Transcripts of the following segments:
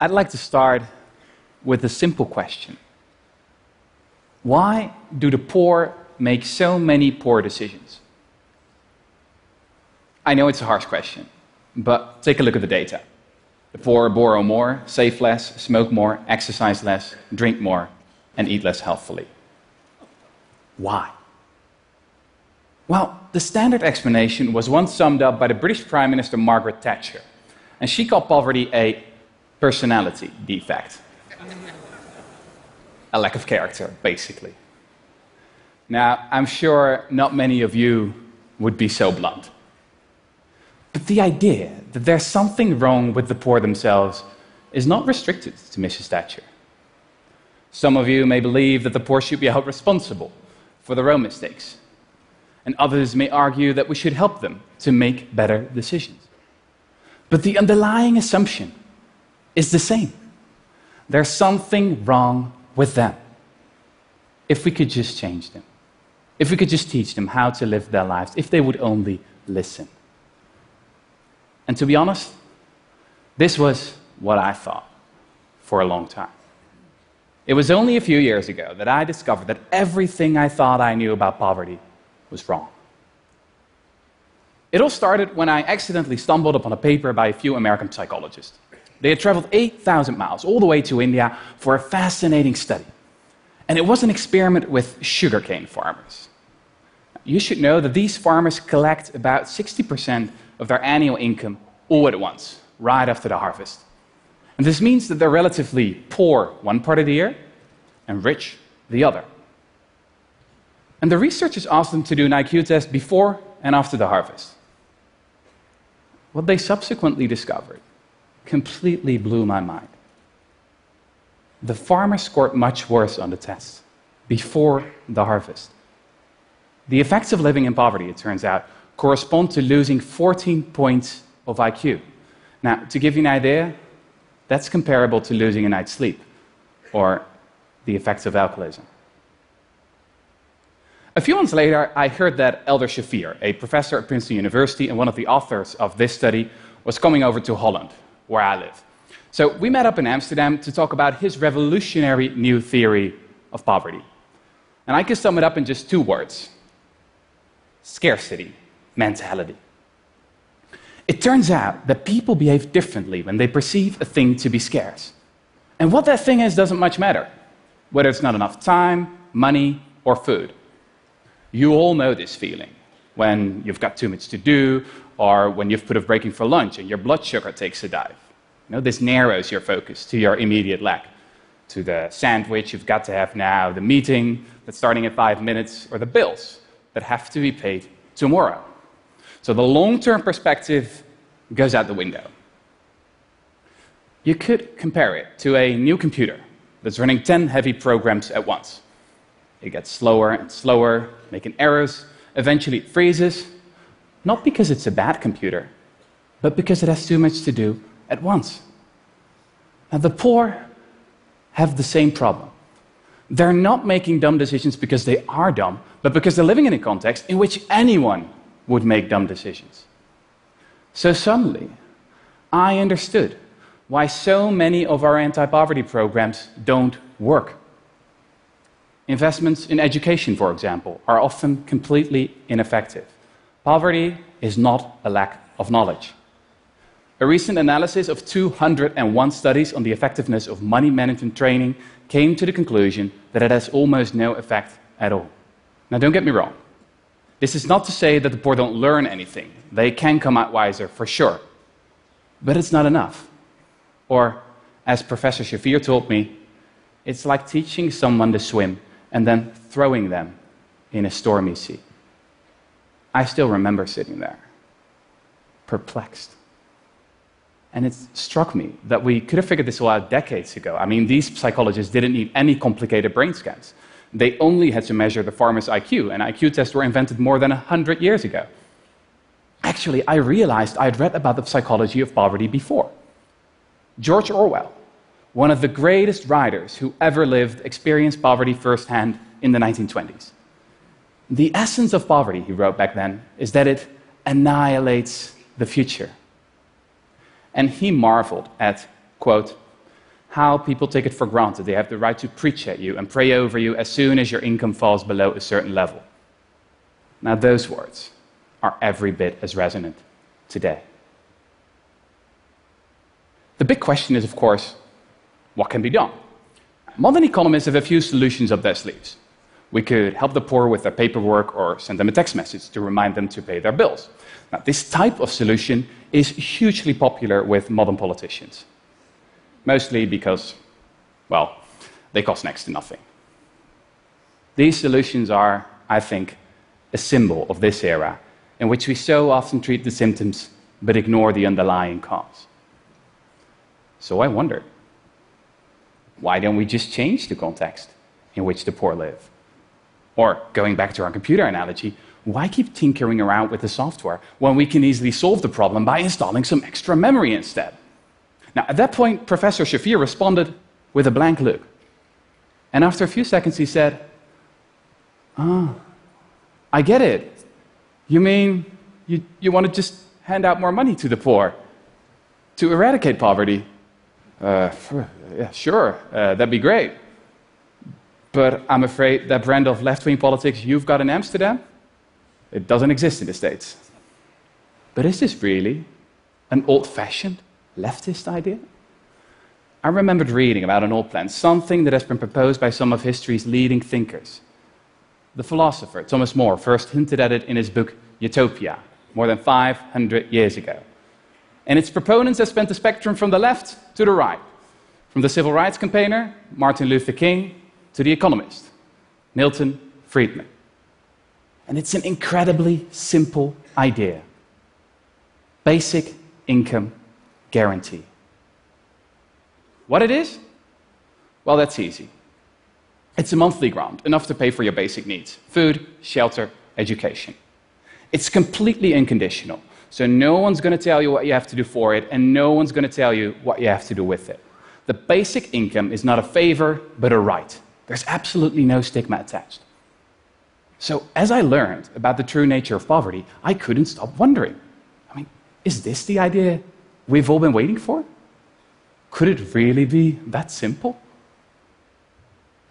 I'd like to start with a simple question Why do the poor make so many poor decisions? I know it's a harsh question, but take a look at the data. The poor borrow more, save less, smoke more, exercise less, drink more, and eat less healthfully. Why? Well, the standard explanation was once summed up by the British Prime Minister Margaret Thatcher, and she called poverty a personality defect. a lack of character, basically. Now, I'm sure not many of you would be so blunt. But the idea that there's something wrong with the poor themselves is not restricted to Mrs. Thatcher. Some of you may believe that the poor should be held responsible for their own mistakes, and others may argue that we should help them to make better decisions. But the underlying assumption is the same there's something wrong with them. If we could just change them, if we could just teach them how to live their lives, if they would only listen. And to be honest, this was what I thought for a long time. It was only a few years ago that I discovered that everything I thought I knew about poverty was wrong. It all started when I accidentally stumbled upon a paper by a few American psychologists. They had traveled 8,000 miles all the way to India for a fascinating study. And it was an experiment with sugarcane farmers. You should know that these farmers collect about 60% of their annual income all at once, right after the harvest. And this means that they're relatively poor one part of the year and rich the other. And the researchers asked them to do an IQ test before and after the harvest. What they subsequently discovered completely blew my mind. The farmer scored much worse on the test before the harvest. The effects of living in poverty, it turns out, correspond to losing 14 points of IQ. Now, to give you an idea, that's comparable to losing a night's sleep or the effects of alcoholism. A few months later, I heard that Eldar Shafir, a professor at Princeton University and one of the authors of this study, was coming over to Holland, where I live. So we met up in Amsterdam to talk about his revolutionary new theory of poverty. And I can sum it up in just two words scarcity mentality. It turns out that people behave differently when they perceive a thing to be scarce. And what that thing is doesn't much matter, whether it's not enough time, money, or food. You all know this feeling when you've got too much to do, or when you've put off breaking for lunch and your blood sugar takes a dive. You know, this narrows your focus to your immediate lack, to the sandwich you've got to have now, the meeting that's starting in five minutes, or the bills that have to be paid tomorrow. So the long term perspective goes out the window. You could compare it to a new computer that's running 10 heavy programs at once. It gets slower and slower, making errors. Eventually, it freezes, not because it's a bad computer, but because it has too much to do at once. Now, the poor have the same problem. They're not making dumb decisions because they are dumb, but because they're living in a context in which anyone would make dumb decisions. So suddenly, I understood why so many of our anti poverty programs don't work. Investments in education, for example, are often completely ineffective. Poverty is not a lack of knowledge. A recent analysis of 201 studies on the effectiveness of money management training came to the conclusion that it has almost no effect at all. Now, don't get me wrong. This is not to say that the poor don't learn anything. They can come out wiser, for sure. But it's not enough. Or, as Professor Shafir told me, it's like teaching someone to swim and then throwing them in a stormy sea. I still remember sitting there, perplexed. And it struck me that we could have figured this all out decades ago. I mean, these psychologists didn't need any complicated brain scans. They only had to measure the farmer's IQ, and IQ tests were invented more than 100 years ago. Actually, I realized I'd read about the psychology of poverty before. George Orwell, one of the greatest writers who ever lived, experienced poverty firsthand in the 1920s. The essence of poverty, he wrote back then, is that it annihilates the future. And he marveled at, quote, how people take it for granted they have the right to preach at you and pray over you as soon as your income falls below a certain level. Now, those words are every bit as resonant today. The big question is, of course, what can be done? Modern economists have a few solutions up their sleeves. We could help the poor with their paperwork or send them a text message to remind them to pay their bills. Now, this type of solution is hugely popular with modern politicians, mostly because, well, they cost next to nothing. These solutions are, I think, a symbol of this era in which we so often treat the symptoms but ignore the underlying cause. So I wonder why don't we just change the context in which the poor live? Or, going back to our computer analogy, why keep tinkering around with the software when we can easily solve the problem by installing some extra memory instead? Now, at that point, Professor Shafir responded with a blank look. And after a few seconds, he said, Ah, oh, I get it. You mean you, you want to just hand out more money to the poor to eradicate poverty? Uh, yeah, sure, uh, that'd be great. But I'm afraid that brand of left wing politics you've got in Amsterdam, it doesn't exist in the States. But is this really an old fashioned leftist idea? I remembered reading about an old plan, something that has been proposed by some of history's leading thinkers. The philosopher Thomas More first hinted at it in his book Utopia, more than 500 years ago. And its proponents have spent the spectrum from the left to the right, from the civil rights campaigner, Martin Luther King, to the economist, Milton Friedman. And it's an incredibly simple idea basic income guarantee. What it is? Well, that's easy. It's a monthly grant, enough to pay for your basic needs food, shelter, education. It's completely unconditional. So no one's going to tell you what you have to do for it, and no one's going to tell you what you have to do with it. The basic income is not a favor, but a right. There's absolutely no stigma attached. So, as I learned about the true nature of poverty, I couldn't stop wondering I mean, is this the idea we've all been waiting for? Could it really be that simple?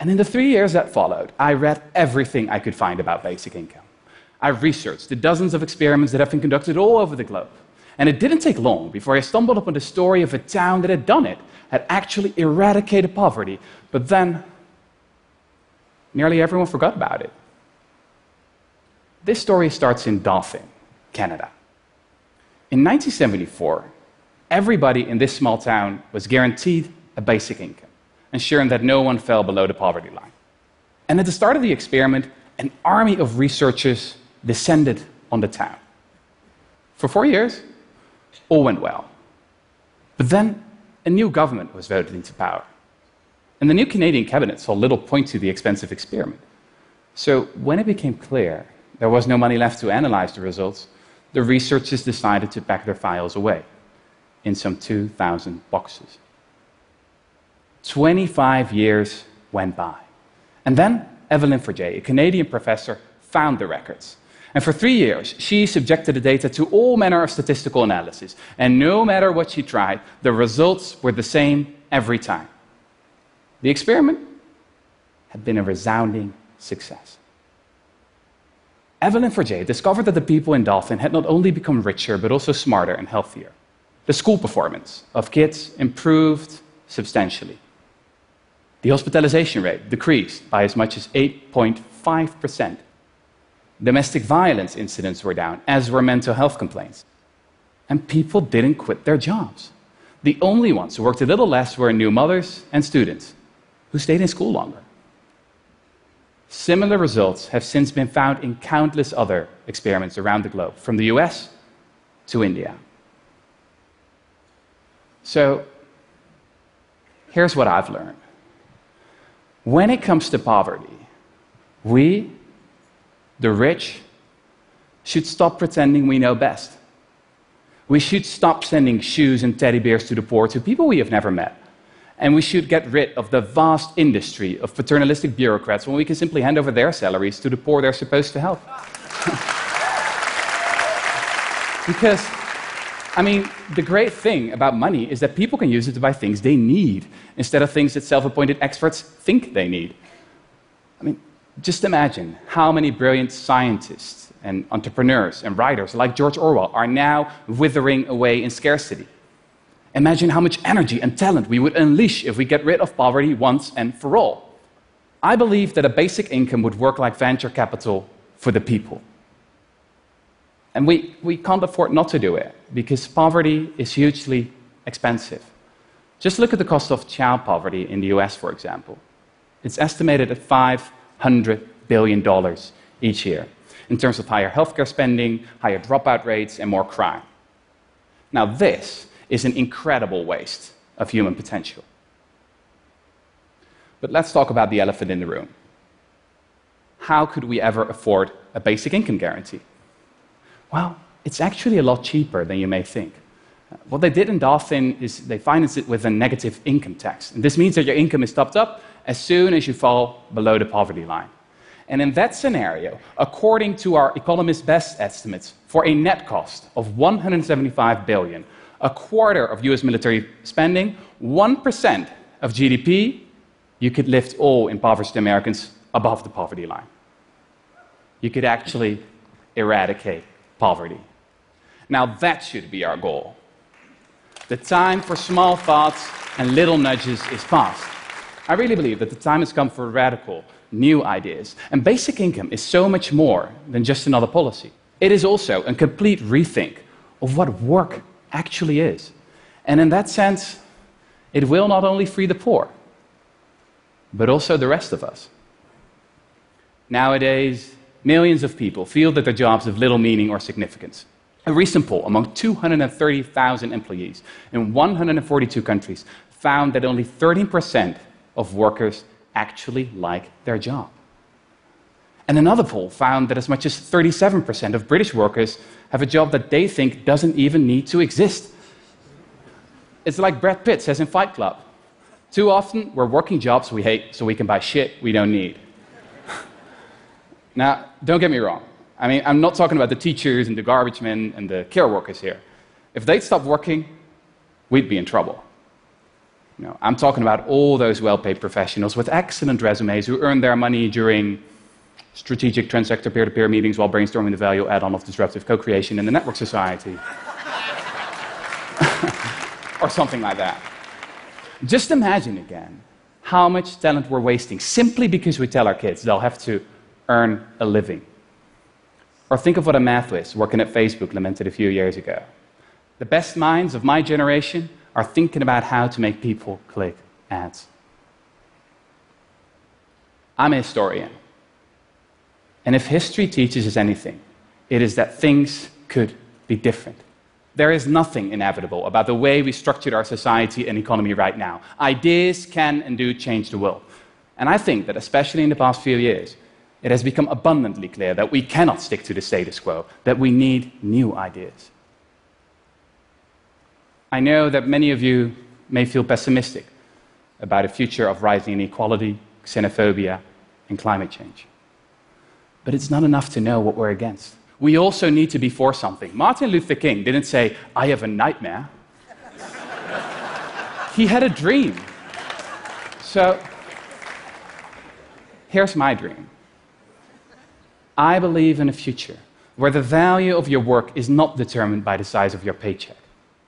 And in the three years that followed, I read everything I could find about basic income. I researched the dozens of experiments that have been conducted all over the globe. And it didn't take long before I stumbled upon the story of a town that had done it, had actually eradicated poverty, but then nearly everyone forgot about it. This story starts in Dauphin, Canada. In 1974, everybody in this small town was guaranteed a basic income, ensuring that no one fell below the poverty line. And at the start of the experiment, an army of researchers descended on the town. For four years, all went well. But then a new government was voted into power. And the new Canadian cabinet saw little point to the expensive experiment. So when it became clear there was no money left to analyze the results, the researchers decided to pack their files away in some 2,000 boxes. 25 years went by. And then Evelyn Forget, a Canadian professor, found the records. And for three years, she subjected the data to all manner of statistical analysis. And no matter what she tried, the results were the same every time. The experiment had been a resounding success. Evelyn Forget discovered that the people in Dauphin had not only become richer, but also smarter and healthier. The school performance of kids improved substantially. The hospitalization rate decreased by as much as 8.5%. Domestic violence incidents were down, as were mental health complaints. And people didn't quit their jobs. The only ones who worked a little less were new mothers and students who stayed in school longer. Similar results have since been found in countless other experiments around the globe, from the US to India. So, here's what I've learned. When it comes to poverty, we the rich, should stop pretending we know best. We should stop sending shoes and teddy bears to the poor to people we have never met. And we should get rid of the vast industry of paternalistic bureaucrats when we can simply hand over their salaries to the poor they're supposed to help. because I mean, the great thing about money is that people can use it to buy things they need instead of things that self appointed experts think they need. I mean, just imagine how many brilliant scientists and entrepreneurs and writers like George Orwell are now withering away in scarcity. Imagine how much energy and talent we would unleash if we get rid of poverty once and for all. I believe that a basic income would work like venture capital for the people. And we, we can't afford not to do it because poverty is hugely expensive. Just look at the cost of child poverty in the US, for example. It's estimated at $500 billion each year in terms of higher healthcare spending, higher dropout rates, and more crime. Now, this is an incredible waste of human potential. But let's talk about the elephant in the room. How could we ever afford a basic income guarantee? Well, it's actually a lot cheaper than you may think. What they did in Dauphin is they financed it with a negative income tax. And this means that your income is topped up as soon as you fall below the poverty line. And in that scenario, according to our economist best estimates, for a net cost of 175 billion, a quarter of US military spending, 1% of GDP, you could lift all impoverished Americans above the poverty line. You could actually eradicate poverty. Now, that should be our goal. The time for small thoughts and little nudges is past. I really believe that the time has come for radical, new ideas. And basic income is so much more than just another policy. It is also a complete rethink of what work actually is. And in that sense, it will not only free the poor, but also the rest of us. Nowadays, millions of people feel that their jobs have little meaning or significance. A recent poll among 230,000 employees in 142 countries found that only 13% of workers actually like their job. And another poll found that as much as 37% of British workers have a job that they think doesn't even need to exist. It's like Brad Pitt says in Fight Club too often, we're working jobs we hate so we can buy shit we don't need. now, don't get me wrong. I mean, I'm not talking about the teachers and the garbage men and the care workers here. If they'd stop working, we'd be in trouble. I'm talking about all those well paid professionals with excellent resumes who earn their money during strategic transsector peer to peer meetings while brainstorming the value add on of disruptive co creation in the network society. or something like that. Just imagine again how much talent we're wasting simply because we tell our kids they'll have to earn a living. Or think of what a math whiz working at Facebook lamented a few years ago. The best minds of my generation are thinking about how to make people click ads. I'm a historian. And if history teaches us anything, it is that things could be different. There is nothing inevitable about the way we structured our society and economy right now. Ideas can and do change the world. And I think that, especially in the past few years, it has become abundantly clear that we cannot stick to the status quo, that we need new ideas. I know that many of you may feel pessimistic about a future of rising inequality, xenophobia, and climate change. But it's not enough to know what we're against we also need to be for something. Martin Luther King didn't say, I have a nightmare. he had a dream. So, here's my dream I believe in a future where the value of your work is not determined by the size of your paycheck,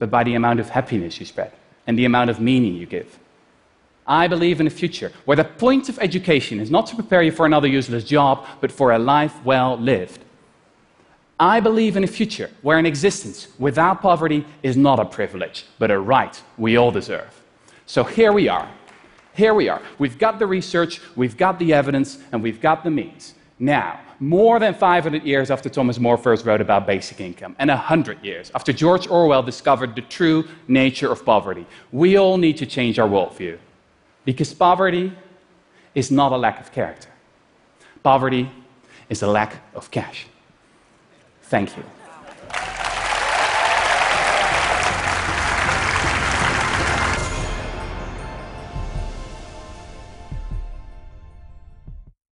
but by the amount of happiness you spread and the amount of meaning you give. I believe in a future where the point of education is not to prepare you for another useless job, but for a life well lived. I believe in a future where an existence without poverty is not a privilege, but a right we all deserve. So here we are. Here we are. We've got the research, we've got the evidence, and we've got the means. Now, more than 500 years after Thomas More first wrote about basic income, and 100 years after George Orwell discovered the true nature of poverty, we all need to change our worldview. Because poverty is not a lack of character, poverty is a lack of cash. Thank you.